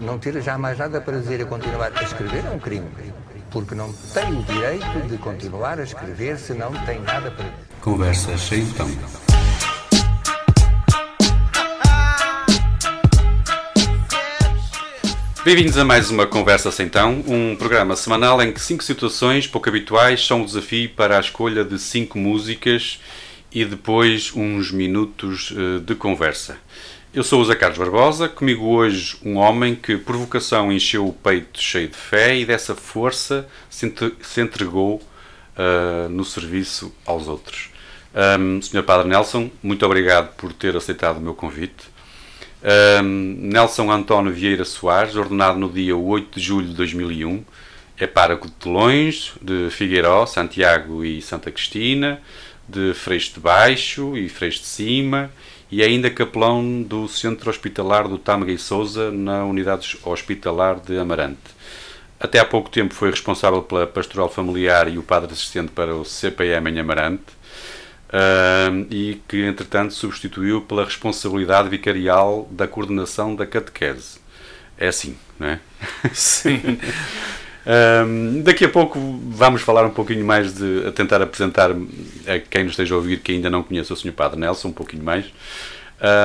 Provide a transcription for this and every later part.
Não ter já mais nada para dizer a continuar a escrever é um crime. Porque não tem o direito de continuar a escrever se não tem nada para. Conversa sem então. Bem-vindos a mais uma Conversa Sem Tão, um programa semanal em que cinco situações pouco habituais são um desafio para a escolha de cinco músicas e depois uns minutos eh, de conversa. Eu sou o Zé Carlos Barbosa, comigo hoje um homem que por vocação encheu o peito cheio de fé e dessa força se, entregou uh, no serviço aos outros. Um, Sr. Padre Nelson, muito obrigado por ter aceitado o meu convite. Um, Nelson António Vieira Soares, ordenado no dia 8 de julho de 2001, é pároco de Telões, de Figueiró, Santiago e Santa Cristina, de Freixo de Baixo e Freixo de Cima e é ainda capelão do Centro Hospitalar do Tâmega e Souza na Unidade Hospitalar de Amarante. Até há pouco tempo foi responsável pela pastoral familiar e o padre assistente para o CPM em Amarante uh, e que, entretanto, substituiu pela responsabilidade vicarial da coordenação da catequese. É assim, não é? Sim. Um, daqui a pouco vamos falar um pouquinho mais de a tentar apresentar a quem nos esteja a ouvir que ainda não conhece o Sr. Padre Nelson, um pouquinho mais.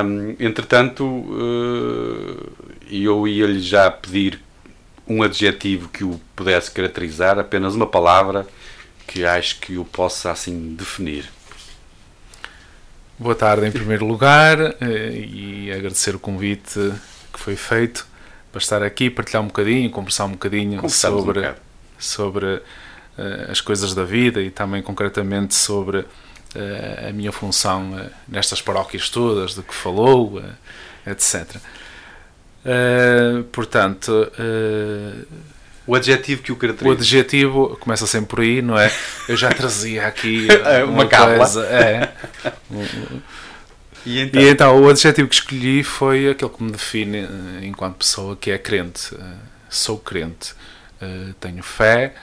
Um, entretanto, uh, eu ia-lhe já pedir um adjetivo que o pudesse caracterizar, apenas uma palavra que acho que o possa assim definir. Boa tarde em primeiro lugar eh, e agradecer o convite que foi feito para estar aqui, partilhar um bocadinho, conversar um bocadinho sobre, um sobre uh, as coisas da vida e também concretamente sobre uh, a minha função uh, nestas paróquias todas, de que falou, etc. portanto, o adjetivo que o caracteriza. O adjetivo começa sempre por aí, não é? Eu já trazia aqui uma, uma coisa. É. E então? e então? o adjetivo que escolhi foi aquele que me define eh, enquanto pessoa que é crente. Eh, sou crente, eh, tenho fé,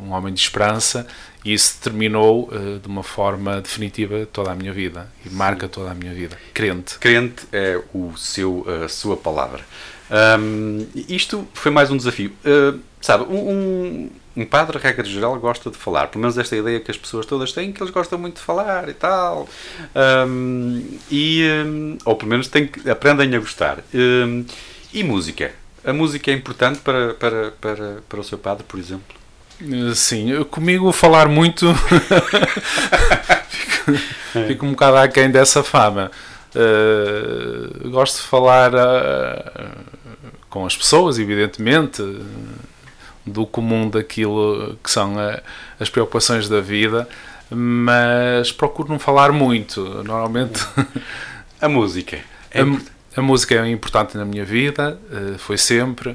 um homem de esperança e isso determinou de uma forma definitiva toda a minha vida e marca toda a minha vida. Crente. Crente é o seu, a sua palavra. Um, isto foi mais um desafio. Uh, sabe, um, um padre, regra geral, gosta de falar. Pelo menos esta ideia que as pessoas todas têm, que eles gostam muito de falar e tal. Um, e, um, ou pelo menos têm, aprendem a gostar. Um, e música? A música é importante para, para, para, para o seu padre, por exemplo? Sim, comigo falar muito fico, fico um bocado aquém dessa fama. Uh, gosto de falar uh, com as pessoas, evidentemente, do comum daquilo que são a, as preocupações da vida, mas procuro não falar muito. Normalmente. A música. É a, a, música é importante na minha vida, uh, foi sempre.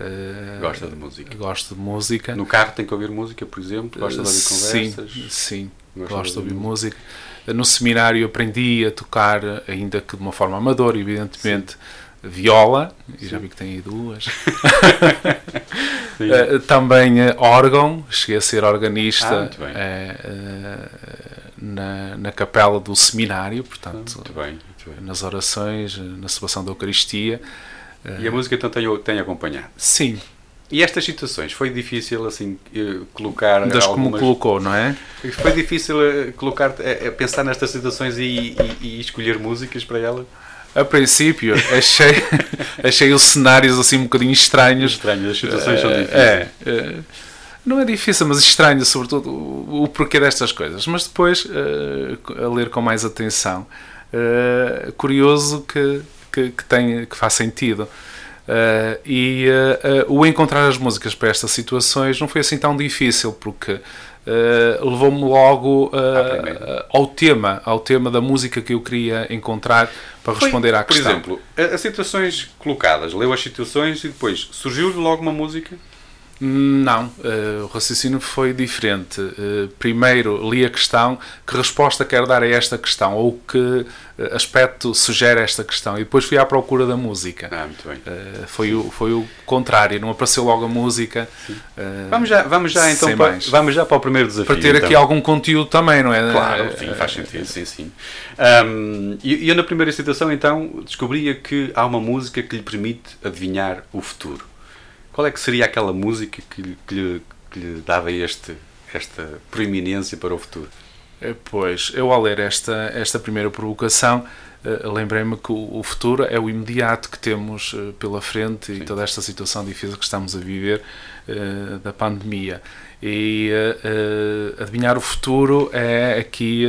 Uh, Gosta de música? Gosto de música. No carro tem que ouvir música, por exemplo? Gosta de ouvir conversas? Sim, sim. Gosto de ouvir, ouvir música. música. No seminário aprendi a tocar, ainda que de uma forma amadora, evidentemente. Sim viola, e já vi que tem aí duas. uh, também uh, órgão, cheguei a ser organista ah, uh, na, na capela do seminário, portanto, muito bem, muito bem. nas orações, na celebração da Eucaristia. E a música então tem, tem acompanhado? Sim. E estas situações, foi difícil assim colocar Das algumas... como colocou, não é? Foi difícil colocar, pensar nestas situações e, e, e escolher músicas para elas? A princípio achei, achei os cenários assim um bocadinho estranhos. Estranhos, as situações são eh, difíceis. É, é, não é difícil, mas estranho, sobretudo o, o porquê destas coisas. Mas depois, uh, a ler com mais atenção, uh, curioso que, que, que, tem, que faz sentido. Uh, e o encontrar as músicas para estas situações não foi assim tão difícil, porque uh, levou-me logo uh, ao tema, ao tema da música que eu queria encontrar para Foi, responder à questão. Por exemplo, as situações colocadas, leu as situações e depois surgiu-lhe logo uma música? Não, uh, o raciocínio foi diferente. Uh, primeiro li a questão, que resposta quero dar a esta questão, ou que aspecto sugere esta questão, e depois fui à procura da música. Ah, muito bem. Uh, foi, o, foi o contrário, não apareceu logo a música. vamos já, vamos já então para, vamos já para o primeiro desafio. Para ter então. aqui algum conteúdo também, não é? Claro, sim, faz sentido, sim, sim. Um, e eu na primeira citação então descobria que há uma música que lhe permite adivinhar o futuro. Qual é que seria aquela música que, que, lhe, que lhe dava este, esta proeminência para o futuro? Eh, pois, eu ao ler esta, esta primeira provocação, uh, lembrei-me que o, futuro é o imediato que temos uh, pela frente Sim. e toda esta situação difícil que estamos a viver da pandemia. E adivinhar o futuro é aqui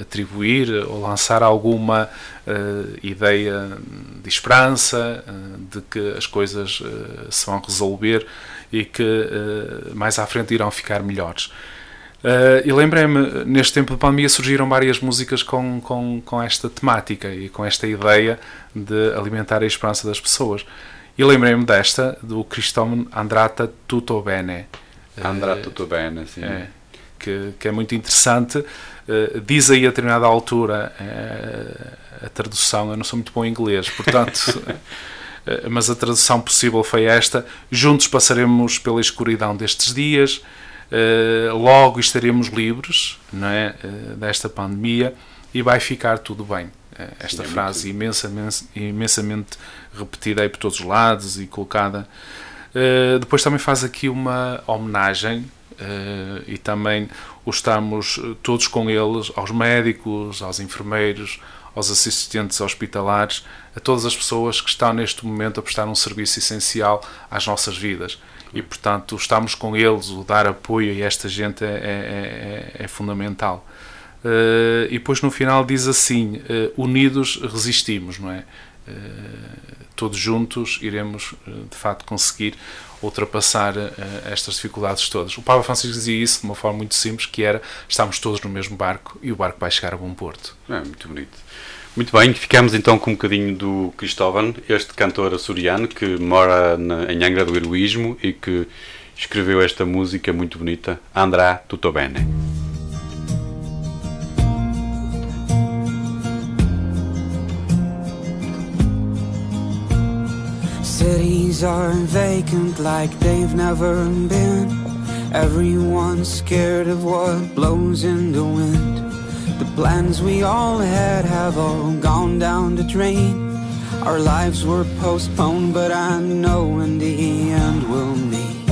atribuir ou lançar alguma ideia de esperança, de que as coisas se vão resolver e que mais à frente irão ficar melhores. Uh, e lembrei-me, neste tempo de pandemia surgiram várias músicas com, com, com esta temática e com esta ideia de alimentar a esperança das pessoas. E lembrei-me desta, do Cristóvão Andrata Tutto Bene. Andrata Tutto Bene, sim. É, que, que é muito interessante. Uh, diz aí a determinada altura uh, a tradução, eu não sou muito bom em inglês, portanto. mas a tradução possível foi esta: Juntos passaremos pela escuridão destes dias, eh, logo estaremos livres não é, desta pandemia e vai ficar tudo bem. Esta Sim, é frase imensamente, imensamente repetida aí por todos os lados e colocada. Depois também faz aqui uma homenagem e também estamos todos com eles, aos médicos, aos enfermeiros, aos assistentes hospitalares, a todas as pessoas que estão neste momento a prestar um serviço essencial às nossas vidas e portanto estamos com eles, o dar apoio a esta gente é, é, é, é fundamental. Uh, e depois no final diz assim: uh, unidos resistimos, não é? Uh, todos juntos iremos de facto conseguir ultrapassar estas dificuldades todas. O Papa Francisco dizia isso de uma forma muito simples, que era estamos todos no mesmo barco e o barco vai chegar a bom porto. É muito bonito. Muito bem, ficamos então com um bocadinho do Cristóvão, este cantor açoriano que mora na, em Angra do Heroísmo e que escreveu esta música muito bonita, Andrá Tutto Bene. Cities are vacant like they've never been. Everyone's scared of what blows in the wind. The plans we all had have all gone down the drain. Our lives were postponed, but I know in the end we'll meet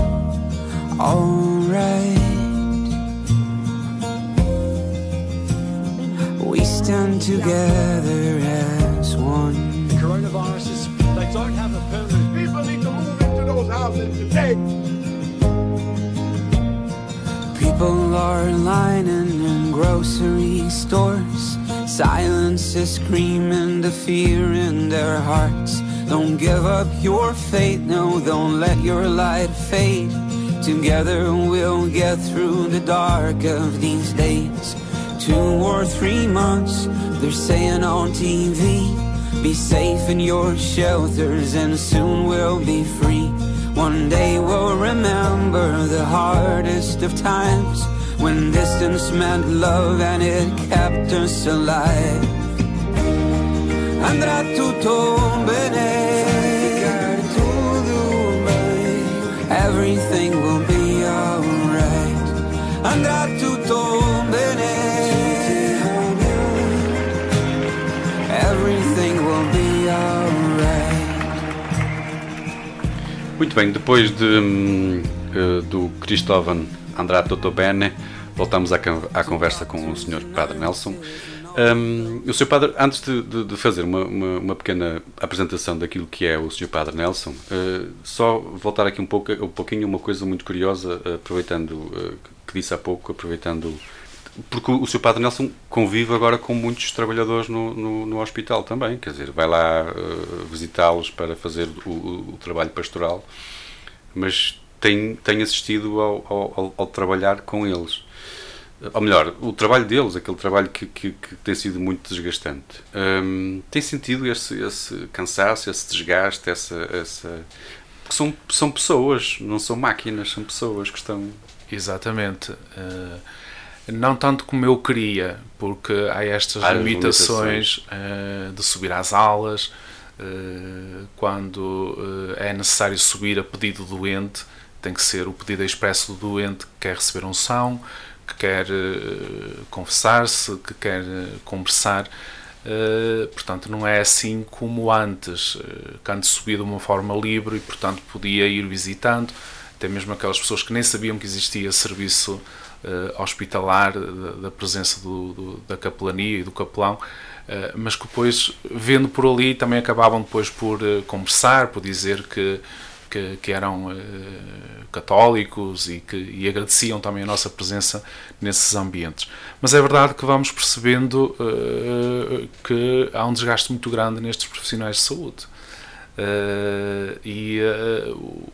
alright. We stand together as one. The coronavirus is, they don't have a People are lining in grocery stores. Silence is screaming the fear in their hearts. Don't give up your faith, no, don't let your light fade. Together we'll get through the dark of these days. Two or three months, they're saying on TV Be safe in your shelters and soon we'll be free one day we'll remember the hardest of times When distance meant love and it kept us alive. Andrà tutto bene. Everything will be Muito bem, depois de, um, uh, do Cristóvão Andrade Totobene, voltamos à, à, conversa com o Sr. Padre Nelson. Um, o Sr. Padre, antes de, de, de fazer uma, uma, uma, pequena apresentação daquilo que é o Sr. Padre Nelson, uh, só voltar aqui um, pouco, um pouquinho uma coisa muito curiosa, aproveitando uh, que disse há pouco, aproveitando porque o seu Padre Nelson convive agora com muitos trabalhadores no, no, no hospital também, quer dizer, vai lá uh, visitá-los para fazer o, o, trabalho pastoral, mas tem, tem assistido ao, ao, ao, trabalhar com eles. Ou melhor, o trabalho deles, aquele trabalho que, que, que tem sido muito desgastante. Um, tem sentido esse, esse cansaço, esse desgaste, essa, essa são, são pessoas, não são máquinas, são pessoas que estão. Exatamente. Uh, não tanto como eu queria, porque há estas há limitações, limitações. Uh, de subir às alas, uh, quando é necessário subir a pedido do doente, tem que ser o pedido expresso do doente que quer receber unção, que quer confessar-se, que quer conversar. Uh, portanto, não é assim como antes, uh, que antes subia de uma forma livre e, portanto, podia ir visitando, até mesmo aquelas pessoas que nem sabiam que existia serviço uh, hospitalar da, da presença do, do, da capelania e do capelão, mas que depois, vendo por ali, também acabavam depois por conversar, por dizer que que, que eram uh, católicos e que e agradeciam também a nossa presença nesses ambientes. Mas é verdade que vamos percebendo uh, que há um desgaste muito grande nestes profissionais de saúde. Uh, e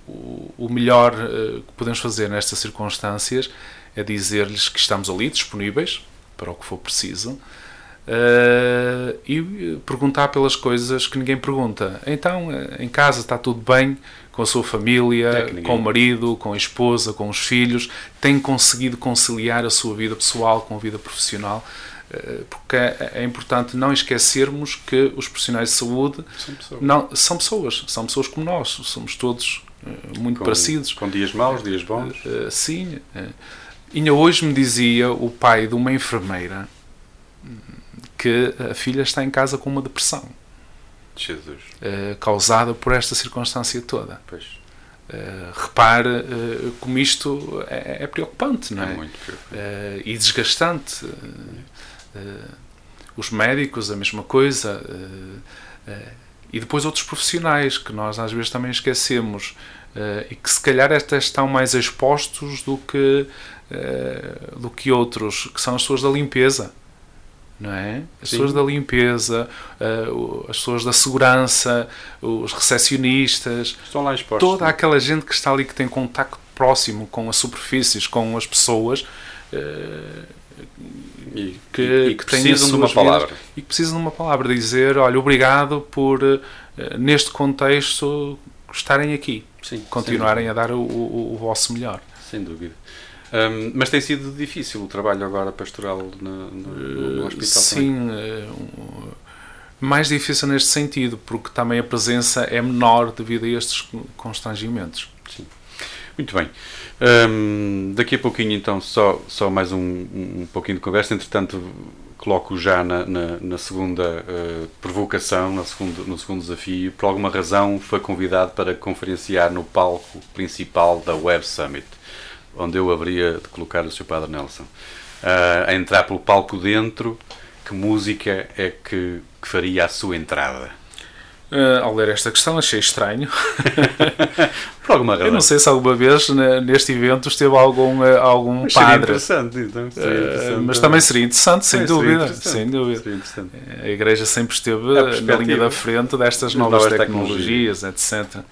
o, o, melhor que podemos fazer nestas circunstâncias é dizer-lhes que estamos ali disponíveis para o que for preciso uh, e perguntar pelas coisas que ninguém pergunta. Então, em casa está tudo bem, com a sua família, é com o marido, com a esposa, com os filhos, tem conseguido conciliar a sua vida pessoal com a vida profissional, eh, porque é, é importante não esquecermos que os profissionais de saúde são pessoas, não, são, pessoas são pessoas como nós, somos todos eh, muito com, parecidos. Com dias maus, dias bons. Eh, sim. Ainda hoje me dizia o pai de uma enfermeira que a filha está em casa com uma depressão. Jesus. Uh, causada por esta circunstância toda. Pois. Uh, repare uh, como isto é, é, preocupante, não é? é muito preocupante. e desgastante. os médicos, a mesma coisa. e depois outros profissionais que nós às vezes também esquecemos e que se calhar até estão mais expostos do que, do que outros, que são as pessoas da limpeza não é? As Sim. pessoas da limpeza, uh, as pessoas da segurança, os recepcionistas, estão lá expostos. Toda aquela gente que está ali que tem contacto próximo com as superfícies, com as pessoas. Uh, e, que, e, que, precisam de uma palavra vidas, e que precisam de uma palavra dizer olha obrigado por neste contexto estarem aqui Sim, continuarem a dar o, o, o vosso melhor sem dúvida um, mas tem sido difícil o trabalho agora pastoral no, no, no hospital Sim, uh, mais difícil neste sentido, porque também a presença é menor devido a estes constrangimentos. Sim. Muito bem. Um, daqui a pouquinho, então, só, só mais um, um pouquinho de conversa. Entretanto, coloco já na, na, na segunda uh, provocação, no segundo, no segundo desafio. Por alguma razão, foi convidado para conferenciar no palco principal da Web Summit onde eu haveria de colocar o Sr. Padre Nelson. Uh, a entrar pelo palco dentro, que música é que, que faria a sua entrada? Uh, ao ler esta questão achei estranho. Por alguma razão. Eu não sei se alguma vez neste evento esteve algum, uh, algum mas padre. Interessante, então, interessante. Uh, mas também seria interessante, sem é, dúvida. Sem dúvida. A Igreja sempre esteve na linha da frente destas novas, novas tecnologias, tecnologias, etc.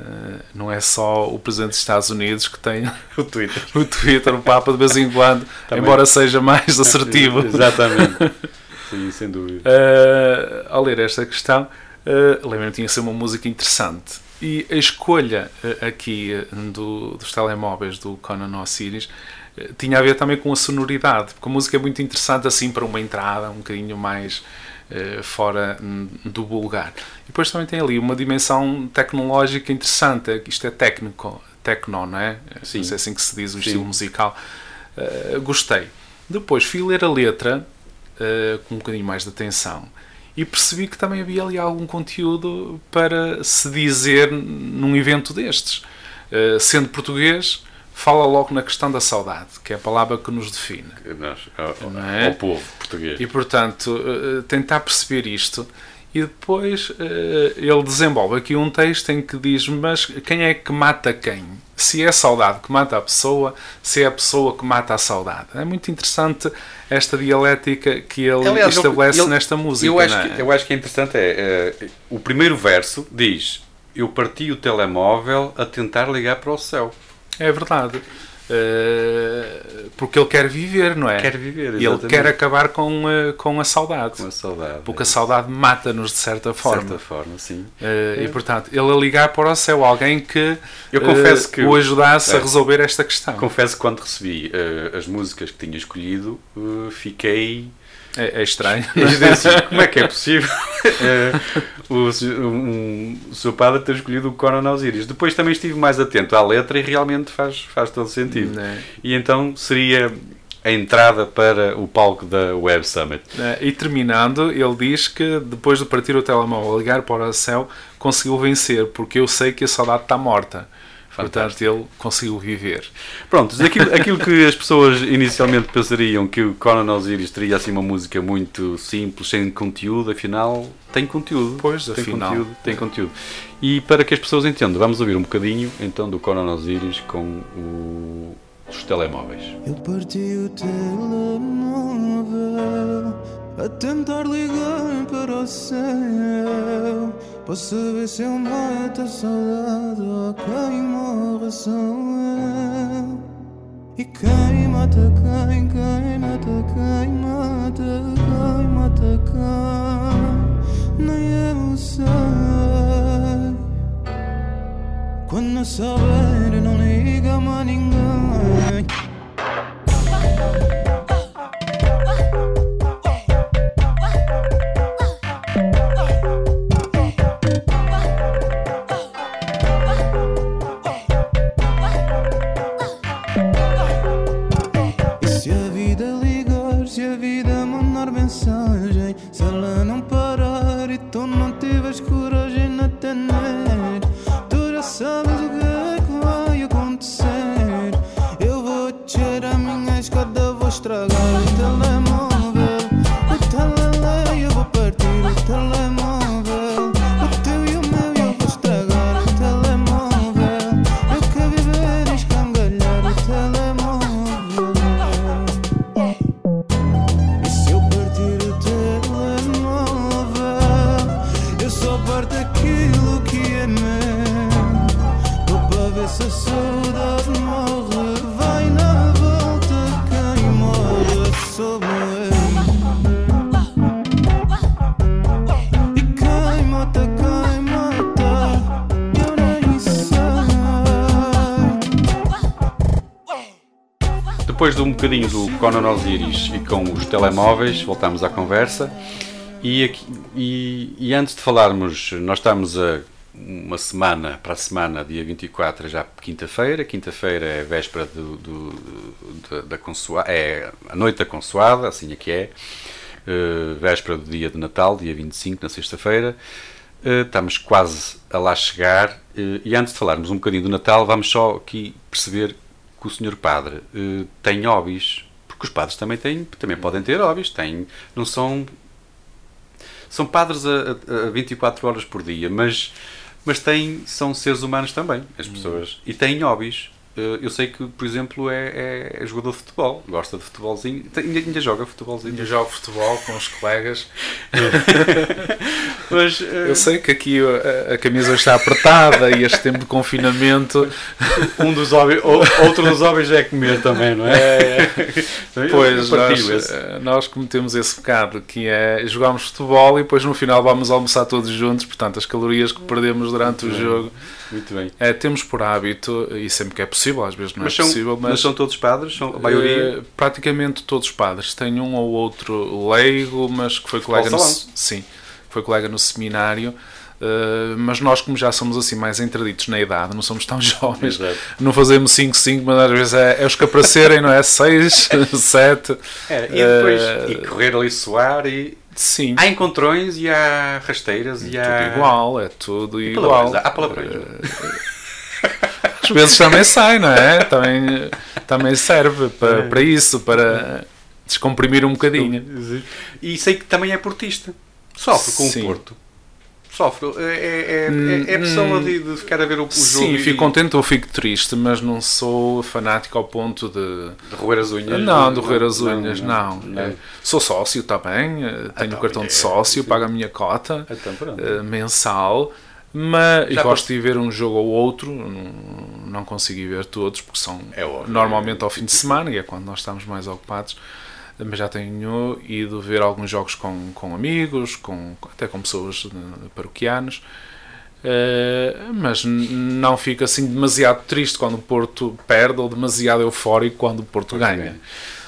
Uh, não é só o Presidente dos Estados Unidos que tem o Twitter, o, Twitter, o Papa de vez em quando, Também. embora seja mais assertivo. Exatamente. Sim, sem dúvida. Uh, ao ler esta questão, uh, lembro-me que tinha ser uma música interessante. E a escolha uh, aqui do, dos telemóveis do Conan Osiris tinha a ver também com a sonoridade, porque a música é muito interessante assim para uma entrada um bocadinho mais eh, fora do vulgar. E depois também tem ali uma dimensão tecnológica interessante, isto é técnico, tecno, não é? Sim. Não sei assim que se diz o Sim. estilo musical. Uh, gostei. Depois fui ler a letra uh, com um bocadinho mais de atenção e percebi que também havia ali algum conteúdo para se dizer num evento destes. Uh, sendo português, fala logo na questão da saudade, que é a palavra que nos define. Nós, ao, é? ao povo português. E, portanto, eh, tentar perceber isto. E depois eh, ele desenvolve aqui um texto em que diz: Mas quem é que mata quem? Se é a saudade que mata a pessoa, se é a pessoa que mata a saudade. É muito interessante esta dialética que ele Aliás, estabelece ele, nesta música. Eu acho, é? que, eu acho que é interessante. É, é, o primeiro verso diz: Eu parti o telemóvel a tentar ligar para o céu. É verdade. Uh, porque ele quer viver, não é? Quer viver, exatamente. E ele quer acabar com, uh, com a saudade. Com a saudade. Porque a saudade mata-nos de certa forma. De certa forma, sim. Uh, é. E portanto, ele a ligar para o céu, alguém que, Eu confesso que o ajudasse é. a resolver esta questão. Confesso que quando recebi as músicas que tinha escolhido, fiquei é, é estranho. Assim, como é que é possível é, o, um, o seu padre ter escolhido o Conan Osiris? Depois também estive mais atento à letra e realmente faz, faz todo sentido. É. E então seria a entrada para o palco da Web Summit. É, e terminando, ele diz que depois de partir o telemóvel ligar para o céu, conseguiu vencer, porque eu sei que a saudade está morta. Portanto, ele conseguiu viver. Pronto, aquilo, aquilo que as pessoas inicialmente pensariam que o Conan Osiris teria assim uma música muito simples, sem conteúdo, afinal tem conteúdo. Pois, tem afinal. Conteúdo, tem conteúdo. E para que as pessoas entendam, vamos ouvir um bocadinho então do Conan Osiris com o, os telemóveis. Eu parti o telemóvel a tentar ligar para o céu para saber se eu mato a saudade ou quem morre sou eu. E quem mata quem, quem mata quem mata quem mata quem, nem eu sei. Quando souber, não liga mais ninguém. Osiris e com os telemóveis, voltamos à conversa. E, aqui, e, e, antes de falarmos, nós estamos a uma semana para a semana, dia 24, já quinta-feira. Quinta-feira é véspera do, do, do, da consoada, é a noite da consoada, assim é que é. Uh, véspera do dia de Natal, dia 25, na sexta-feira. Uh, estamos quase a lá chegar. Uh, e antes de falarmos um bocadinho do Natal, vamos só aqui perceber que o senhor padre tem hobbies, porque os padres também têm, também podem ter hobbies, têm, não são são padres a, a, a 24 horas por dia, mas mas têm, são seres humanos também, as hum. pessoas, e têm hobbies. Eh, eu sei que, por exemplo, é, é jogador de futebol, gosta de futebolzinho, ainda, ainda joga futebolzinho. Ainda joga futebol com os colegas. Mas, uh... Eu sei que aqui a, a, camisa está apertada e este tempo de confinamento. Um dos hobbies, outro dos hobbies é comer também, não é? é, é. Pois, nós, eh, nós cometemos esse pecado que é jogarmos futebol e depois no final vamos almoçar todos juntos, portanto, as calorias que perdemos durante o jogo. Muito bem. É, temos por hábito, e sempre que é possível, às vezes não mas é são, possível, mas, mas. são todos padres? São a maioria? Uh, praticamente todos padres. Tem um ou outro leigo, mas que foi colega no, sim, foi colega no seminário. Uh, mas nós, como já somos assim mais entraditos na idade, não somos tão jovens, Exato. não fazemos 5-5, mas às vezes é, é os capracerem, não é? 6, 7. É, e depois uh, e correr ali suar e. Sim. Há encontrões e há rasteiras e, e há. Tudo igual, é tudo e igual. Há palavrões. Uh, às vezes também sai, não é? Também, também serve para, é. para isso, para descomprimir um bocadinho. E sei que também é portista. Sofre com Sim. o Porto. Sofre. É, é, é, é pessoa de, de, ficar a ver o, o Sim, jogo. Sim, fico e... contente ou fico triste, mas não sou fanático ao ponto de. De roer as unhas? Não, de roer as unhas, não. não, não. Sou sócio também, eh, tenho o então, cartão de é, sócio, pago a minha cota então, uh, mensal. Mas Já gosto de ver um jogo ou outro, não, não consegui ver todos, porque são É óbvio. normalmente ao fim de semana e é quando nós estamos mais ocupados. Mas já tenho ido ver alguns jogos com, com amigos, com, até com pessoas eh, paroquianos. Eh, mas não fico assim demasiado triste quando o Porto perde ou demasiado eufórico quando o Porto ganha.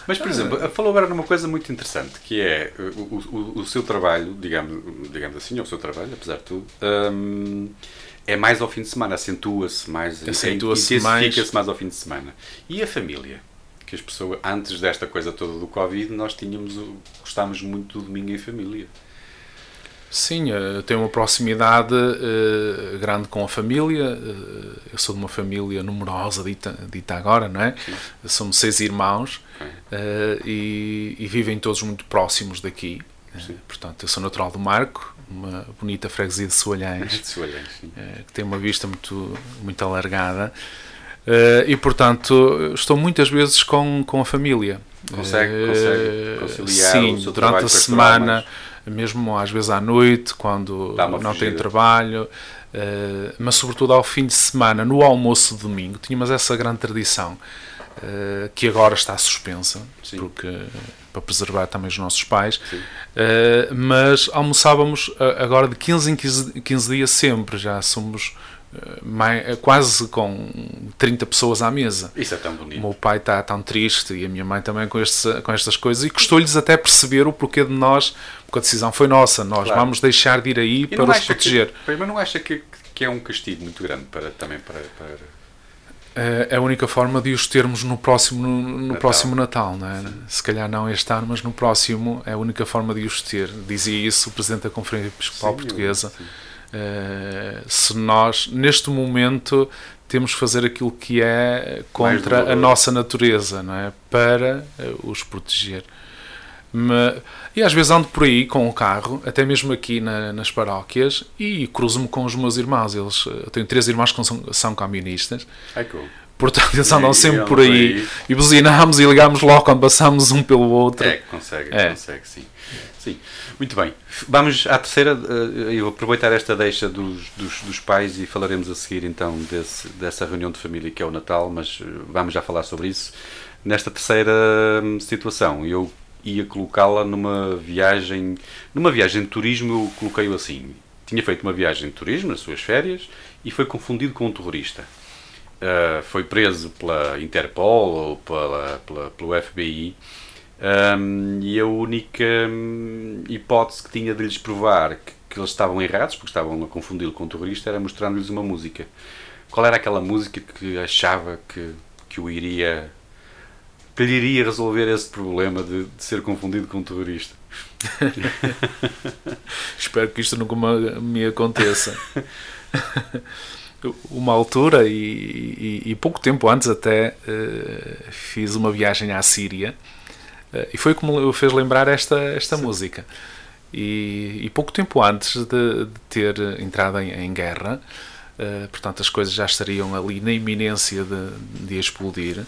Mas, por exemplo, falou agora numa coisa muito interessante, que é o, o, o seu trabalho, digamos, digamos assim, ou o seu trabalho, apesar de tudo, hum, é mais ao fim de semana, acentua-se mais, Acentua-se intensifica-se mais ao fim de semana. E a família? Que as pessoas, antes desta coisa toda do Covid, nós tínhamos, gostávamos muito do domingo em família. Sim, eh, tenho uma proximidade eh, grande com a família. eh, eu sou de uma família numerosa, dita, dita agora, não é? Somos seis irmãos eh, e, e vivem todos muito próximos daqui. Portanto, eu sou natural do Marco, uma bonita freguesia de Soalhães, sim. eh, que tem uma vista muito, muito alargada. Eh, e, portanto, estou muitas vezes com, com a família. Consegue- Eh, consegue conciliar Sim, o seu durante a semana, trabalho mesmo às vezes à noite, quando não fugida. tenho trabalho, eh, mas sobretudo ao fim de semana, no almoço de domingo, tínhamos essa grande tradição que agora está suspensa, Sim. porque para preservar também os nossos pais, eh, mas almoçávamos agora de 15 em 15, 15 dias sempre, já somos eh, mai- eh, quase com 30 pessoas à mesa. Isso é tão O bonito. meu pai está tão triste e a minha mãe também com, este, com estas coisas e custou-lhes até perceber o porquê de nós, porque a decisão foi nossa, nós Claro. vamos deixar de ir aí E para os proteger. Que, mas não acha que, que é um castigo muito grande para, também para, para É é a única forma de os termos no próximo, no, no Natal. próximo Natal, não é? Se calhar não este ano, mas no próximo é a única forma de os ter. Dizia isso o Presidente da Conferência Episcopal Sim, Portuguesa. sim. Eh, se nós, neste momento, temos que fazer aquilo que é contra a nossa natureza, não é? Para eh, os proteger. Ma- e às vezes ando por aí com o carro, até mesmo aqui na- nas paróquias, e cruzo-me com os meus irmãos. Eles, eh, eu tenho três irmãos que são, são camionistas, Ai, cool. portanto eles E- andam e sempre andam por aí, aí. e buzinamos e ligamos logo quando passamos um pelo outro. É, consegue, É. consegue, sim. Sim, muito bem. Vamos à terceira. eh, Eu vou aproveitar esta deixa dos, dos, dos pais e falaremos a seguir então desse, dessa reunião de família que é o Natal, mas eh, vamos já falar sobre isso. Nesta terceira hum, situação, eu ia colocá-la numa viagem. Numa viagem de turismo, eu coloquei-o assim. Tinha feito uma viagem de turismo nas suas férias e foi confundido com um terrorista. Uh, foi preso pela Interpol ou pela, pela- pelo FBI um, e a única hum, hipótese que tinha de lhes provar que, que eles estavam errados, porque estavam a confundi-lo com um terrorista, era mostrando-lhes uma música. Qual era aquela música que achava que, que o iria que lhe iria resolver esse problema de, de ser confundido com um terrorista? Espero que isto nunca me, aconteça. uma altura, e, e- e pouco tempo antes até, eh, fiz uma viagem à Síria e foi como me fez lembrar esta, esta música. E, e pouco tempo antes de, de ter entrado em, em guerra, eh, portanto as coisas já estariam ali na iminência de, de explodir.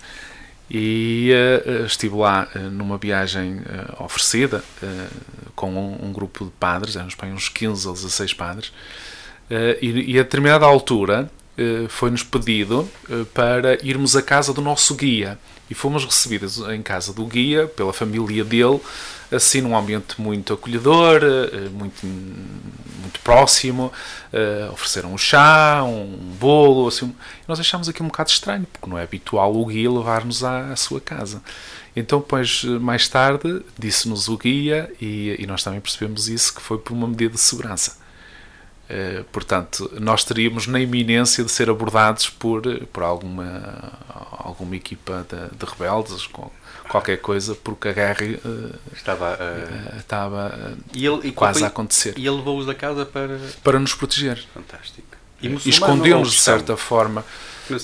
E eh, eh, estive lá eh, numa viagem eh, oferecida eh, com um, um grupo de padres, aí uns 15 ou 16 padres, eh, e, e a determinada altura eh, foi-nos pedido eh, para irmos à casa do nosso guia. E fomos recebidos em casa do guia, pela família dele, assim num ambiente muito acolhedor, eh, muito, muito próximo. eh, ofereceram um chá, um bolo, assim. Nós achámos aqui um bocado estranho, porque não é habitual o guia levar-nos à, à sua casa. Então, depois, mais tarde, disse-nos o guia, e, e nós também percebemos isso, que foi por uma medida de segurança. Eh, portanto, nós teríamos na iminência de ser abordados por, por alguma, alguma equipa de, de rebeldes, com qualquer coisa, porque a guerra eh, Estava a. eh, estava e ele, e quase a acontecer E ele levou-os da casa para. para nos proteger. Fantástico. E escondeu-nos de certa forma.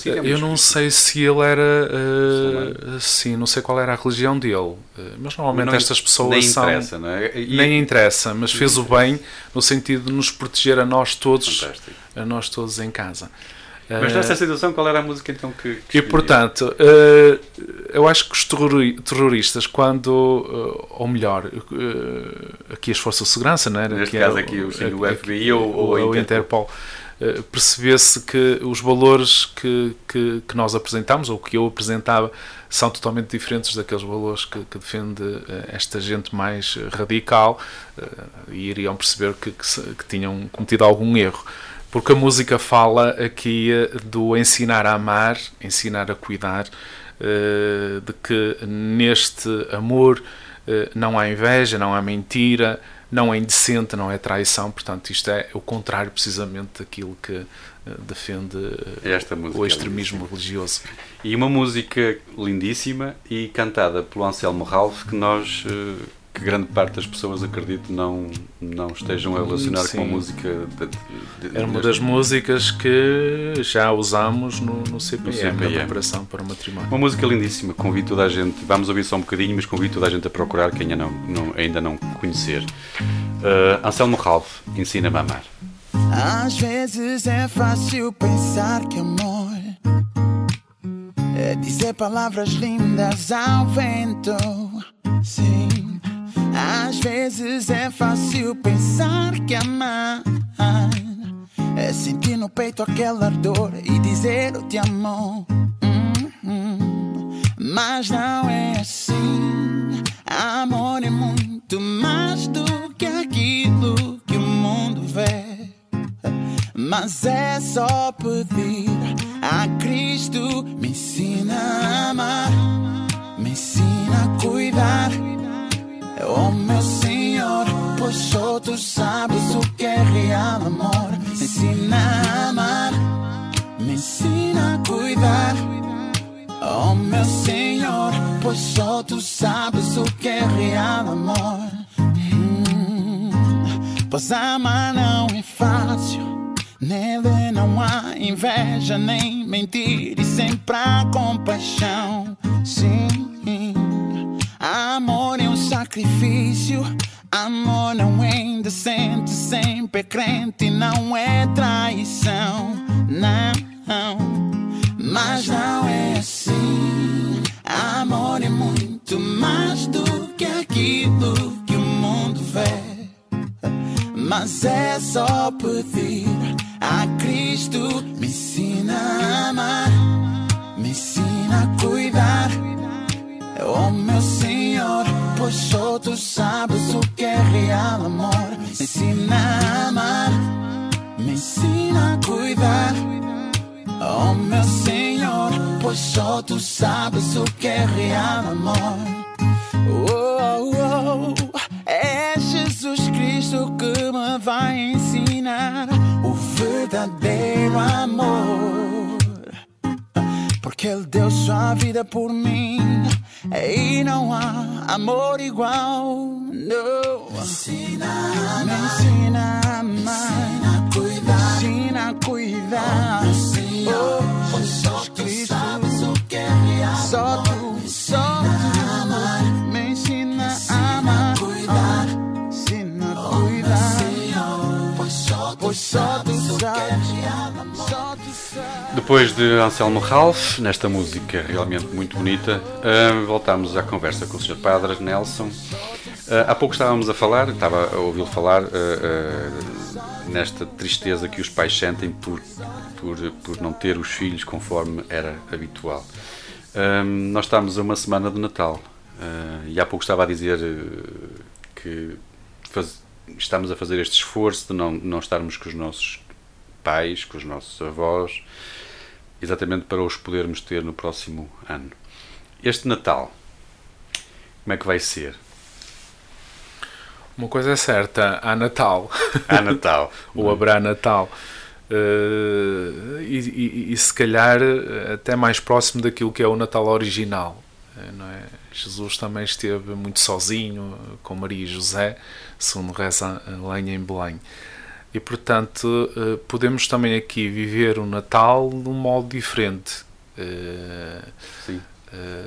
É Eu não sei se ele era. Uh, sim, não sei qual era a religião dele. eh, mas normalmente estas pessoas nem são. interessa, não é? E- Nem interessa, mas fez o bem no sentido de nos proteger a nós todos, Fantástico. a nós todos em casa. Mas Eh, nessa situação, qual era a música então que. que e portanto, eh, eu acho que os terrori- terroristas, quando, eh, ou melhor, eh, aqui as forças de segurança, não era? Neste Que era caso aqui, o- o a- FBI ou- ou a o Interpol. Interpol, percebesse que os valores que, que, que, nós apresentamos, ou que eu apresentava, são totalmente diferentes daqueles valores que, que defende uh, esta gente mais radical e iriam perceber que, que, tinham cometido algum erro. Porque a música fala aqui do ensinar a amar, ensinar a cuidar, de que neste amor não há inveja, não há mentira, não é indecente, não é traição, portanto, isto é o contrário precisamente daquilo que uh, defende uh, o extremismo religioso. E uma música lindíssima e cantada pelo Anselmo Ralph que nós. Que grande parte das pessoas acredito não não estejam a relacionar Sim. com a música de, de, era uma das músicas que já usamos no, no CPM, no CPM. na preparação para o matrimónio. Uma música lindíssima convido toda a gente vamos ouvir só um bocadinho mas convido toda a gente a procurar quem ainda não, não ainda não conhecer. Uh, Anselmo Ralph ensina-me a amar. Às vezes é fácil pensar que amor é dizer palavras lindas ao vento. Sim às vezes é fácil pensar que amar é sentir no peito aquela ardor e dizer eu te amo. Hum, Mas não é assim. Amor é muito mais do que aquilo que o mundo vê. Mas é só pedir a Cristo me ensina a amar, me ensina a cuidar Oh meu Senhor, pois só tu sabes o que é real amor. Me ensina a amar, me ensina a cuidar. Oh meu Senhor, pois só tu sabes o que é real amor. Hum, pois amar não é fácil. Nele não há inveja nem mentir e sempre há compaixão. Sim. Amor é um sacrifício. Amor não é indecente, sempre é crente, não é traição. Não, mas não é assim. Amor é muito mais do que aquilo que o mundo vê. Mas é só pedir a Cristo, me ensina a amar, me ensina a cuidar. Oh meu Senhor, pois só tu sabes o que é real amor. Me ensina a amar, me ensina a cuidar. Oh meu Senhor, pois só tu sabes o que é real amor. Oh, oh, oh, é Jesus Cristo que me vai ensinar o verdadeiro amor. Porque Ele deu sua vida por mim e não há amor igual. Não. Me ensina a amar, me ensina a amar, ensina a cuidar, ensina a cuidar. Oh, Senhor, só tu sabes o que é real. Só tu, só tu, me ensina a amar, cuidar, ensina a cuidar. Pois só tu sabes o que é. Depois de Anselmo Ralph, nesta música realmente muito bonita, uh, voltamos à conversa com o Sr. Padre Nelson. Uh, há pouco estávamos a falar, estava a ouvi-lo falar, uh, nesta tristeza que os pais sentem por, por, por não ter os filhos conforme era habitual. nós estamos a uma semana de Natal e há pouco estava a dizer que faz, estamos a fazer este esforço de não, não estarmos com os nossos pais, com os nossos avós, exatamente para os podermos ter no próximo ano. Este Natal, como é que vai ser? Uma coisa é certa, há Natal. Há Natal. Ou haverá Natal. Uh, e, e, e, se calhar até mais próximo daquilo que é o Natal original. Eh, é? Jesus também esteve muito sozinho com Maria e José, segundo reza a lenha em Belém. E portanto, eh, podemos também aqui viver o Natal de um modo diferente. Eh, Sim. Eh,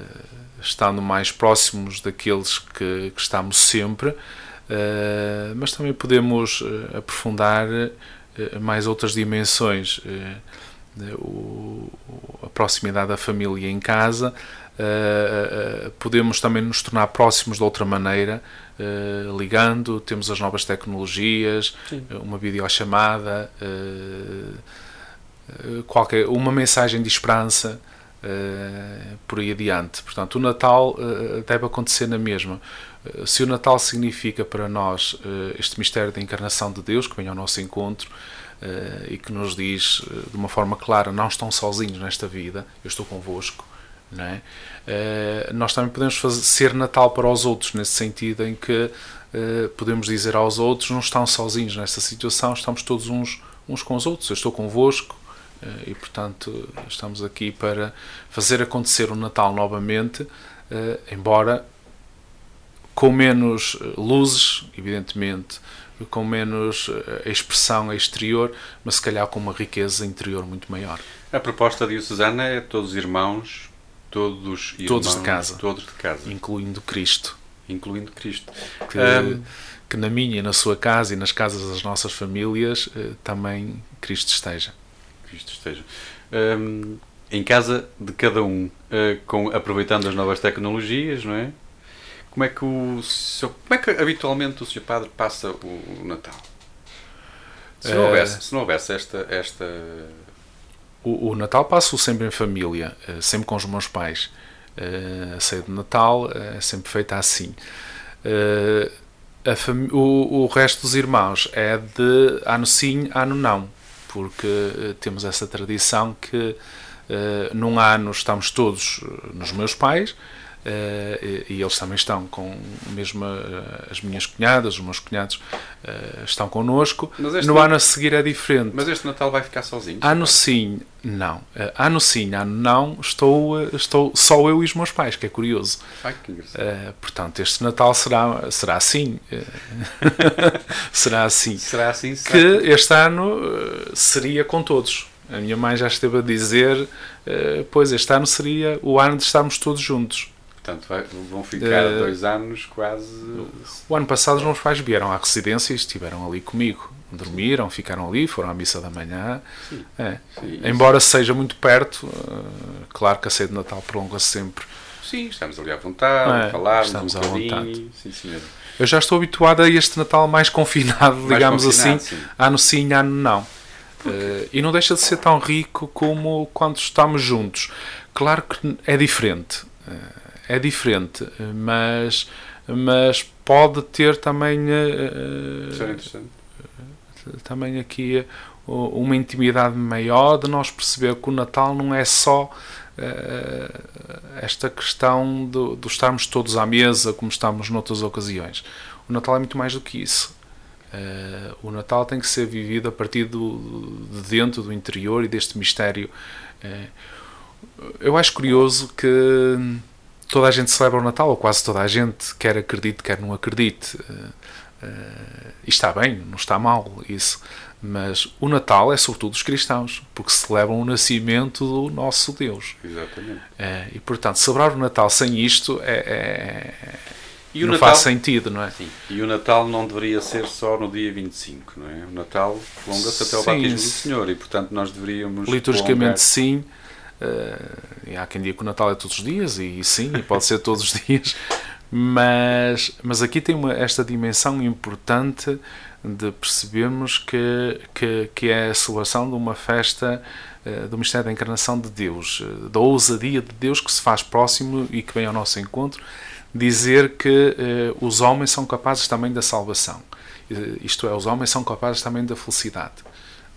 estando mais próximos daqueles que, que estamos sempre, mas também podemos aprofundar mais outras dimensões. a proximidade da família em casa, podemos também nos tornar próximos de outra maneira, uh, ligando, temos as novas tecnologias, Sim. uma videochamada, uh, uh, qualquer, uma mensagem de esperança uh, por aí adiante. Portanto, o Natal deve acontecer na mesma. se o Natal significa para nós este mistério da encarnação de Deus, que vem ao nosso encontro, e que nos diz de uma forma clara: não estão sozinhos nesta vida, eu estou convosco. Não é? nós também podemos fazer, ser Natal para os outros, nesse sentido em que uh, podemos dizer aos outros: não estão sozinhos nesta situação, estamos todos uns, uns com os outros. Eu estou convosco uh, e, portanto, estamos aqui para fazer acontecer o Natal novamente, uh, embora com menos luzes, evidentemente, com menos expressão exterior, mas se calhar com uma riqueza interior muito maior. A proposta de Susana é todos irmãos, todos irmãos, todos de casa, todos de casa, incluindo Cristo incluindo Cristo. Que, um, que na minha e na sua casa e nas casas das nossas famílias eh, também Cristo esteja. Cristo esteja. Um, em casa de cada um, uh, com, aproveitando as novas tecnologias, não é? Como é que o seu, como é que habitualmente o Sr. Padre passa o, o Natal? Se não houvesse, uh, se não houvesse esta, esta... O, o Natal passo sempre em família, uh, sempre com os meus pais. Uh, a ceia de Natal é sempre feita assim. O, o resto dos irmãos é de ano sim, ano não, porque temos essa tradição que num ano estamos todos nos meus pais, Uh, e, e, eles também estão com mesmo uh, as minhas cunhadas, os meus cunhados uh, estão connosco. No ano a seguir é diferente. Mas este Natal vai ficar sozinho? Ano sim, não. ano sim, ano não. Estou, estou só eu e os meus pais, que é curioso. Ai, que portanto, este Natal será, será assim. será assim. Será assim, será Que este ano seria com todos. A minha mãe já esteve a dizer, pois este ano seria o ano de estarmos todos juntos. Portanto, vai, vão ficar uh, dois anos quase. O ano passado os meus pais vieram à residência e estiveram ali comigo. Dormiram, ficaram ali, foram à missa da manhã. Sim, é. sim, Embora isso. seja muito perto, uh, claro que a ceia de Natal prolonga-se sempre. Sim, estamos ali à vontade, é, falar, estamos um à vontade. Sim, senhor. Eu já estou habituado a este Natal mais confinado, mais digamos confinado, assim. Sim. Ano sim, ano não. Uh, e não deixa de ser tão rico como quando estamos juntos. Claro que é diferente. Uh, é diferente, mas, mas pode ter também uh, também aqui uh, uma intimidade maior de nós perceber que o Natal não é só esta questão de, de estarmos todos à mesa como estamos noutras ocasiões. O Natal é muito mais do que isso. O Natal tem que ser vivido a partir do, de dentro, do interior e deste mistério. Eu acho curioso que toda a gente celebra o Natal, ou quase toda a gente, quer acredite, quer não acredite. Uh, uh, e está bem, não está mal isso. Mas o Natal é sobretudo dos cristãos, porque celebram o nascimento do nosso Deus. Exatamente. Uh, e portanto, celebrar o Natal sem isto é, é e não Natal, faz sentido, não é? Sim. E o Natal não deveria ser só no dia 25, não é? O Natal prolonga-se até o batismo do Senhor e, portanto, nós deveríamos. Liturgicamente, prolongar... sim Uh, há quem diga que o Natal é todos os dias, e sim, pode ser todos os dias, mas, mas aqui tem uma, esta dimensão importante de percebermos que, que, que é a celebração de uma festa uh, do mistério da encarnação de Deus, uh, da ousadia de Deus que se faz próximo e que vem ao nosso encontro, dizer que uh, os homens são capazes também da salvação. Isto é, os homens são capazes também da felicidade.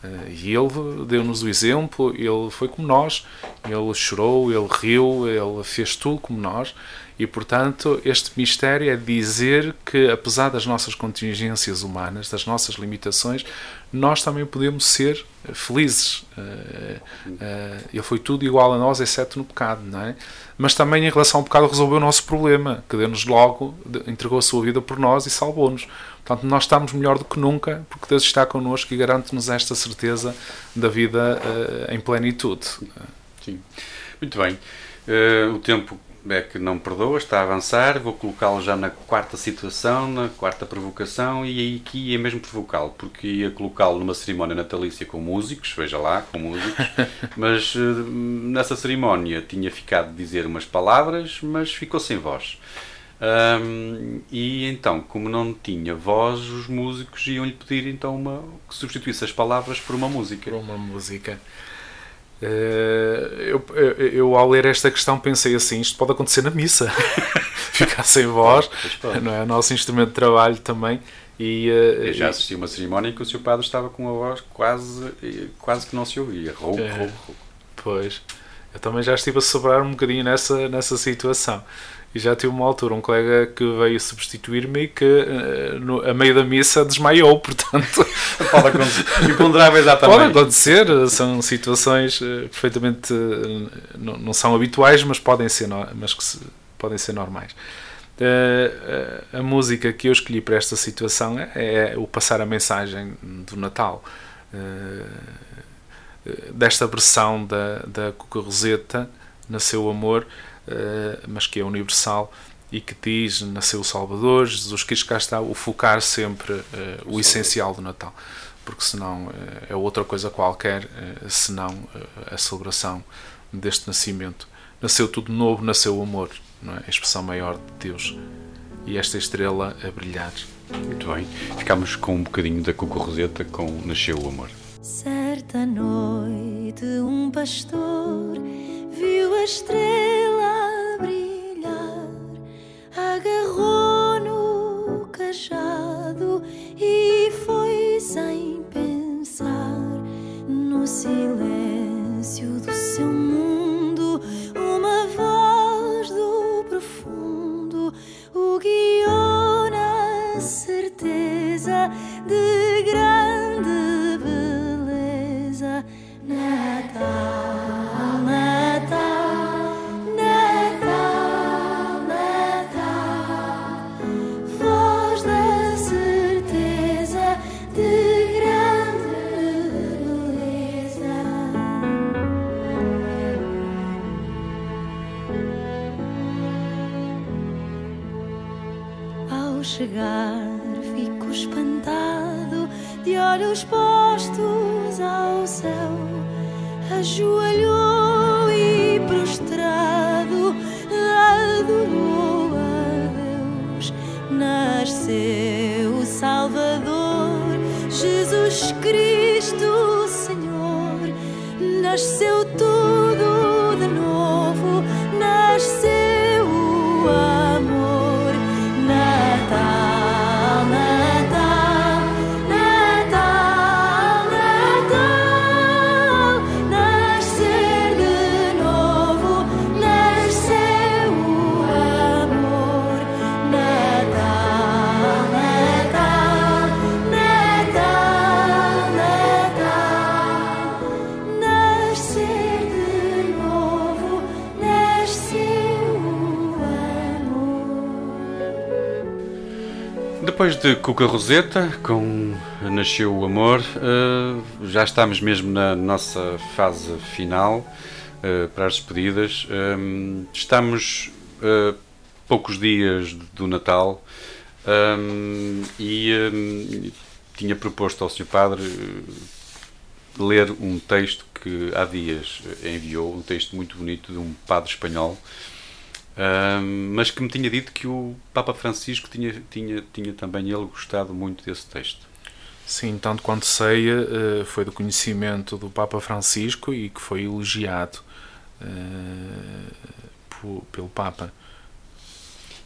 Eh, e ele deu-nos o exemplo, ele foi como nós, ele chorou, ele riu, ele fez tudo como nós, e portanto este mistério é dizer que, apesar das nossas contingências humanas, das nossas limitações, nós também podemos ser felizes. Eh, eh, ele foi tudo igual a nós, exceto no pecado, não é? Mas também em relação ao pecado resolveu o nosso problema, que deu-nos logo, entregou a sua vida por nós e salvou-nos. Portanto, nós estamos melhor do que nunca, porque Deus está connosco e garante-nos esta certeza da vida uh, em plenitude. Sim. Muito bem. Uh, o tempo é que não perdoa, está a avançar. Vou colocá-lo já na quarta situação, na quarta provocação, e aqui ia mesmo provocá-lo, porque ia colocá-lo numa cerimónia natalícia com músicos, veja lá, com músicos, mas uh, nessa cerimónia tinha ficado de dizer umas palavras, mas ficou sem voz. Um, e então, como não tinha voz, os músicos iam-lhe pedir então uma, que substituísse as palavras por uma música. Por uma música. eu, eu, eu, ao ler esta questão pensei assim, isto pode acontecer na missa ficar sem voz não é? o nosso instrumento de trabalho também e, eu já assisti a uma cerimónia em que o seu padre estava com a voz quase, quase que não se ouvia rouco, é, rouco, rouco. pois eu também já estive a sobrar um bocadinho nessa, nessa situação e já tive uma altura um colega que veio substituir-me e que uh, no, a meio da missa desmaiou, portanto. Pode acontecer. Já também. Pode acontecer, são situações uh, perfeitamente. Uh, não, não, são habituais, mas podem ser, no, mas que se, podem ser normais. a música que eu escolhi para esta situação é, é o passar a mensagem do Natal. desta versão da, da Cuca Roseta, Nasceu o Amor, eh, mas que é universal e que diz nasceu o Salvador, Jesus Cristo, cá está, o focar sempre uh, o essencial do Natal, porque senão uh, é outra coisa qualquer, uh, senão a celebração deste nascimento. Nasceu tudo novo, nasceu o amor, é? a expressão maior de Deus. E esta estrela a brilhar. Muito bem, ficamos com um bocadinho da Cuca Roseta com Nasceu o Amor. Certa noite, um pastor viu a estrela brilhar, agarrou no cajado e foi sem pensar no silêncio do seu mundo, Depois de Cuca Roseta, com Nasceu o Amor, uh, já estamos mesmo na nossa fase final uh, para as despedidas. Eh, estamos poucos dias do Natal e tinha proposto ao Sr. Padre ler um texto que há dias enviou, um texto muito bonito de um padre espanhol mas que me tinha dito que o Papa Francisco tinha, tinha, tinha também ele gostado muito desse texto. Sim, tanto quanto sei, uh, foi do conhecimento do Papa Francisco e que foi elogiado uh, pelo Papa.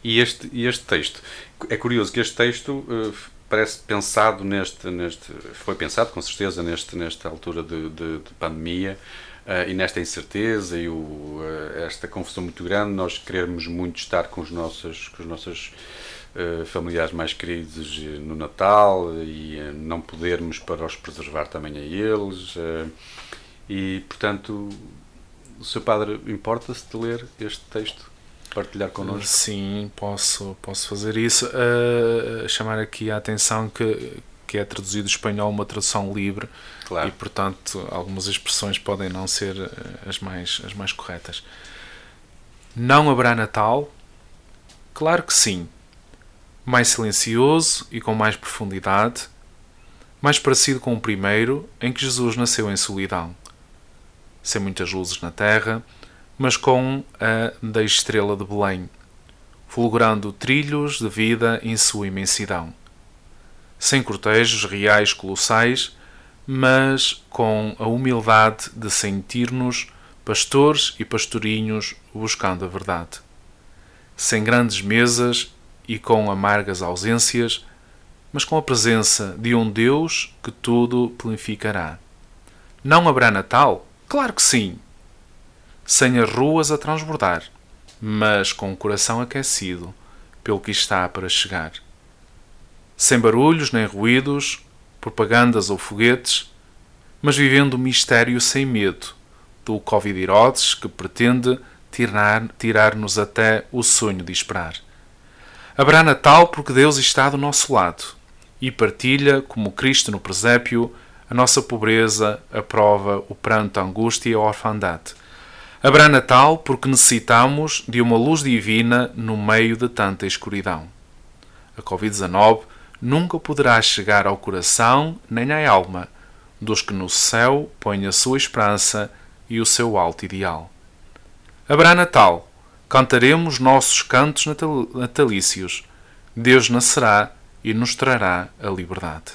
E este, este texto, é curioso que este texto uh, parece pensado neste, neste, foi pensado com certeza neste, nesta altura de, de, de pandemia, e nesta incerteza e o, uh, esta confusão muito grande, nós queremos muito estar com os nossos, com os nossos uh, familiares mais queridos no Natal e não podermos para os preservar também a eles. e, portanto, o seu padre importa-se de ler este texto? Partilhar connosco? Sim, posso, posso fazer isso. chamar aqui a atenção que, que é traduzido do espanhol uma tradução livre claro. e portanto algumas expressões podem não ser eh, as mais as mais corretas. Não haverá Natal? Claro que sim. Mais silencioso e com mais profundidade, mais parecido com o primeiro, em que Jesus nasceu em solidão, sem muitas luzes na terra, mas com a da estrela de Belém, fulgurando trilhos de vida em sua imensidão sem cortejos reais colossais, mas com a humildade de sentir-nos pastores e pastorinhos buscando a verdade. Sem grandes mesas e com amargas ausências, mas com a presença de um Deus que tudo planificará. Não haverá Natal? Claro que sim! Sem as ruas a transbordar, mas com o coração aquecido pelo que está para chegar. Sem barulhos nem ruídos, propagandas ou foguetes, mas vivendo o mistério sem medo do Covid Herodes que pretende tirar-nos tirar até o sonho de esperar. Haverá Natal porque Deus está do nosso lado e partilha, como Cristo no presépio, a nossa pobreza, a prova, o pranto, a angústia e a orfandade. Haverá Natal porque necessitamos de uma luz divina no meio de tanta escuridão. A Covid-19 nunca poderá chegar ao coração nem à alma dos que no céu põem a sua esperança e o seu alto ideal. Haverá Natal, cantaremos nossos cantos natalícios. Deus nascerá e nos trará a liberdade.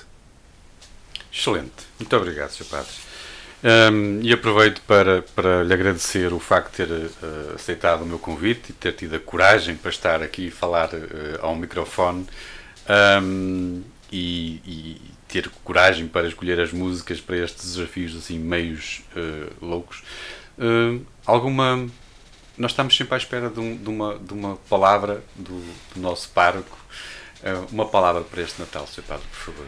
Excelente. Muito obrigado, Sr. Padre. Um, e aproveito para, para lhe agradecer o facto de ter uh, aceitado o meu convite e ter tido a coragem para estar aqui e falar uh, ao microfone um, e, e, ter coragem para escolher as músicas para estes desafios assim meios uh, loucos. alguma nós estamos sempre à espera de, um, de, uma, de uma palavra do, do nosso pároco. uma palavra para este Natal, Sr. Padre, por favor.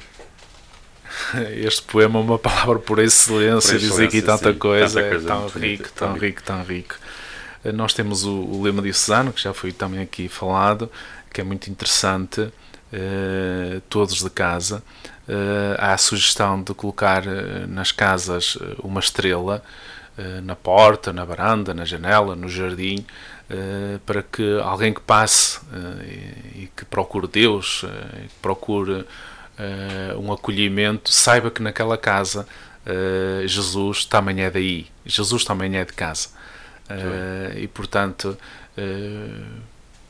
Este poema é uma palavra por excelência, por excelência diz aqui tanta sim, coisa, tanta coisa é tão rico, tão rico, tão rico. Nós temos o, o lema diocesano, que já foi também aqui falado, que é muito interessante eh, todos de casa. Uh, há a sugestão de colocar uh, nas casas uma estrela na porta, na varanda, na janela, no jardim, para que alguém que passe e, e, que procure Deus, que procure um acolhimento, saiba que naquela casa Jesus também é daí, Jesus também é de casa. e portanto,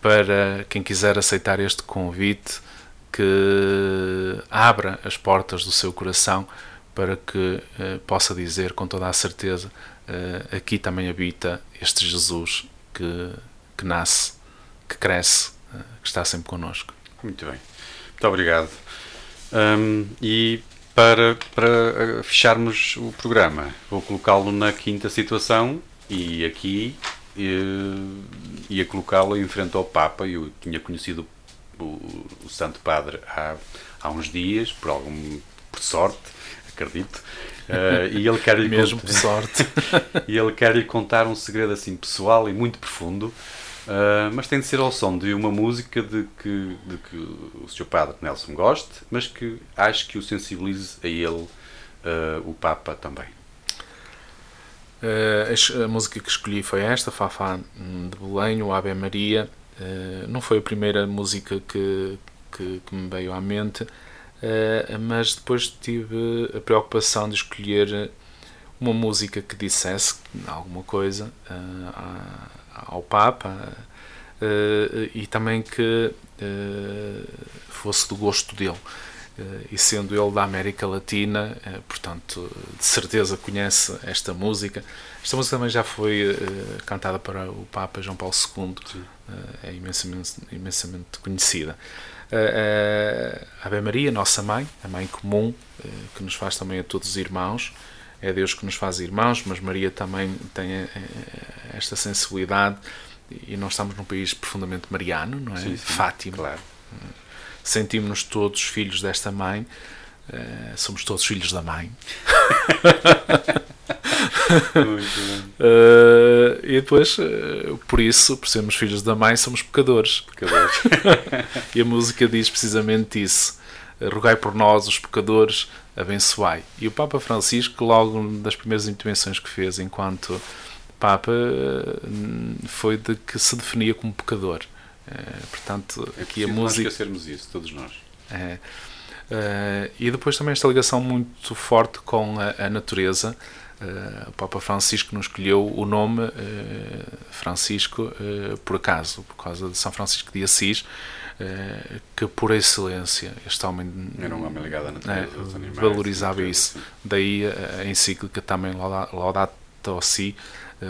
para quem quiser aceitar este convite, que abra as portas do seu coração para que uh, possa dizer com toda a certeza: uh, aqui também habita este Jesus que, que nasce, que cresce, uh, que está sempre connosco. Muito bem, muito obrigado. Um, e para, para fecharmos o programa, vou colocá-lo na quinta situação e aqui ia colocá-lo em frente ao Papa. Eu tinha conhecido o, o Santo Padre há, há uns dias, por algum por sorte, acredito. Uh, e ele quer lhe mesmo por sorte e ele quer lhe contar um segredo assim pessoal e muito profundo uh, mas tem de ser ao som de uma música de que, de que o Sr. Padre Nelson goste mas que acho que o sensibilize a ele uh, o Papa também a música que escolhi foi esta Fafá de Belém, o Ave Maria Uh, não foi a primeira música que, que, que me veio à mente, uh, mas depois tive a preocupação de escolher uma música que dissesse alguma coisa uh, ao Papa e também que fosse do gosto dele. E sendo ele da América Latina, portanto, de certeza conhece esta música. Esta música também já foi cantada para o Papa João Paulo II. Sim é imensamente, imensamente conhecida. A Ave Maria, nossa mãe, a mãe comum, eh, que nos faz também a todos os irmãos, é Deus que nos faz irmãos, mas Maria também tem eh, esta sensibilidade e nós estamos num país profundamente mariano, não é? Sim, sim, Fátima. Claro. Sentimos-nos todos filhos desta mãe, eh, somos todos filhos da mãe. uh, e depois, uh, por isso, por sermos filhos da mãe, somos pecadores. pecadores. e a música diz precisamente isso. Rogai por nós, os pecadores, abençoai. E o Papa Francisco, logo das primeiras intervenções que fez enquanto Papa, foi de que se definia como pecador. Uh, portanto, é aqui a música. Não esquecermos isso, todos nós. Uh, e depois também esta ligação muito forte com a, a natureza, o Papa Francisco não escolheu o nome Francisco por acaso, por causa de São Francisco de Assis, que por excelência este homem era um homem ligado à natureza, animais, valorizava isso. Daí a encíclica também Laudato Si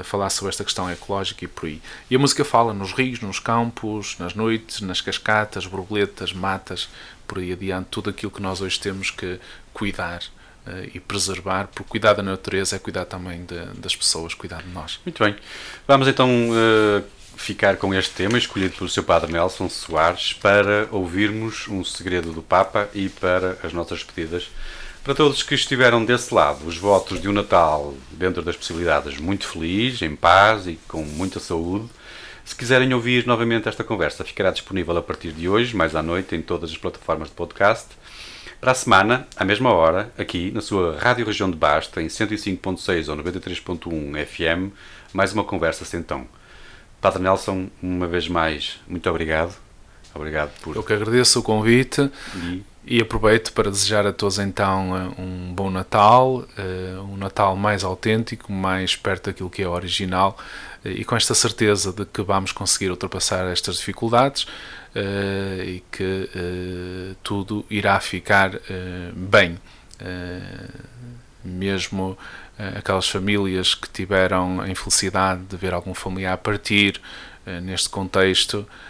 falar sobre esta questão ecológica e por aí. E a música fala nos rios, nos campos, nas noites, nas cascatas, borboletas, matas, por aí adiante, tudo aquilo que nós hoje temos que cuidar uh, e preservar, porque cuidar da natureza é cuidar também de, das pessoas, cuidar de nós. Muito bem. Vamos então uh, ficar com este tema, escolhido pelo seu Padre Nelson Soares, para ouvirmos um segredo do Papa e para as nossas pedidas. Para todos que estiveram desse lado, os votos de um Natal, dentro das possibilidades, muito feliz, em paz e com muita saúde. Se quiserem ouvir novamente esta conversa, ficará disponível a partir de hoje, mais à noite, em todas as plataformas de podcast. Para a semana, à mesma hora, aqui na sua Rádio Região de Basta, em 105.6 ou 93.1 FM, mais uma conversa sentão. Padre Nelson, uma vez mais, muito obrigado. Obrigado por. Eu que agradeço o convite. E e aproveito para desejar a todos então eh, um bom Natal, eh, um Natal mais autêntico, mais perto daquilo que é original eh, e com esta certeza de que vamos conseguir ultrapassar estas dificuldades e que tudo irá ficar bem. Mesmo aquelas famílias que tiveram a infelicidade de ver algum familiar partir neste contexto, eh,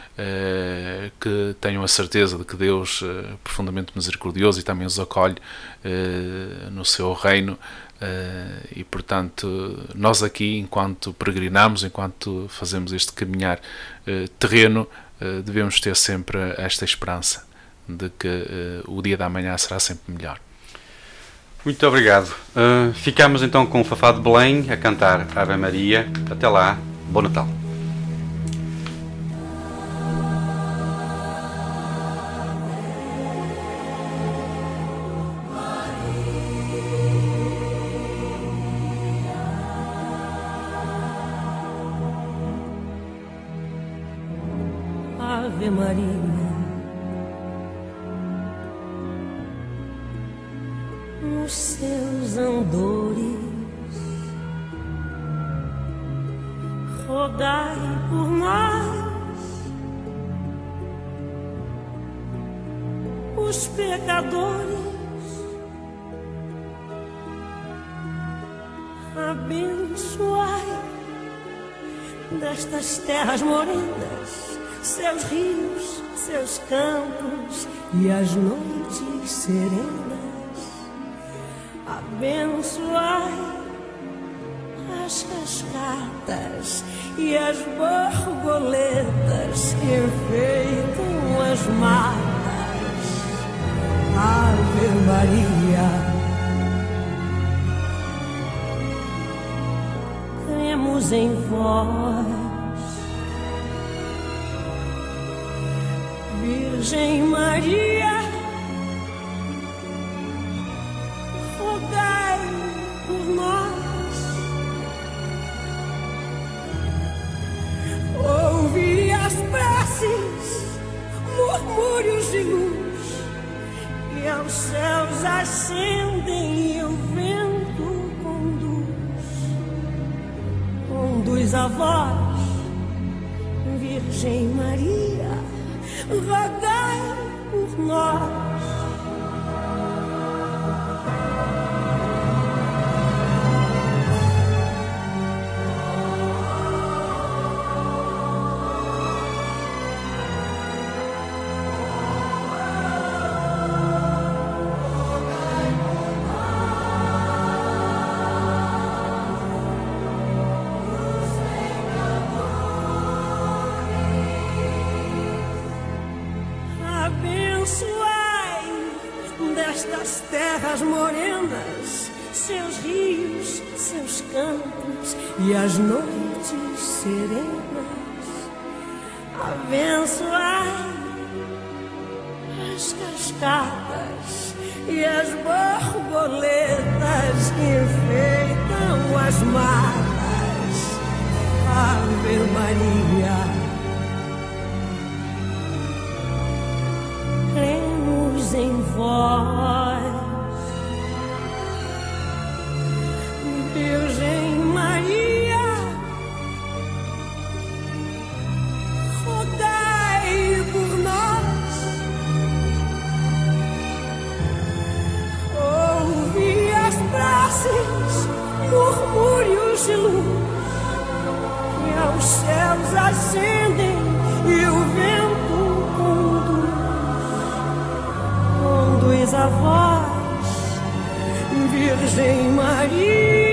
que tenham a certeza de que Deus é profundamente misericordioso e também os acolhe eh, no seu reino. e portanto, nós aqui, enquanto peregrinamos, enquanto fazemos este caminhar terreno, devemos ter sempre esta esperança de que o dia da manhã será sempre melhor. Muito obrigado. Ficamos então com o Fafá de Belém a cantar Ave Maria. Até lá, bom Natal. E as noites serenas abençoai as cascatas e as borboletas que enfeitam as matas. Ave Maria. Cremos em vós Virgem Maria, rogai por nós. Ouvi as preces, murmúrios de luz, e aos céus ascendem e o Voz, Virgem Maria rogai por nós. E as noites serenas abençoai as cascatas e as borboletas que enfeitam as matas. Ave Maria. Cremos em vós. cochilo que aos céus acendem e o vento conduz. Conduz a voz, Virgem Maria.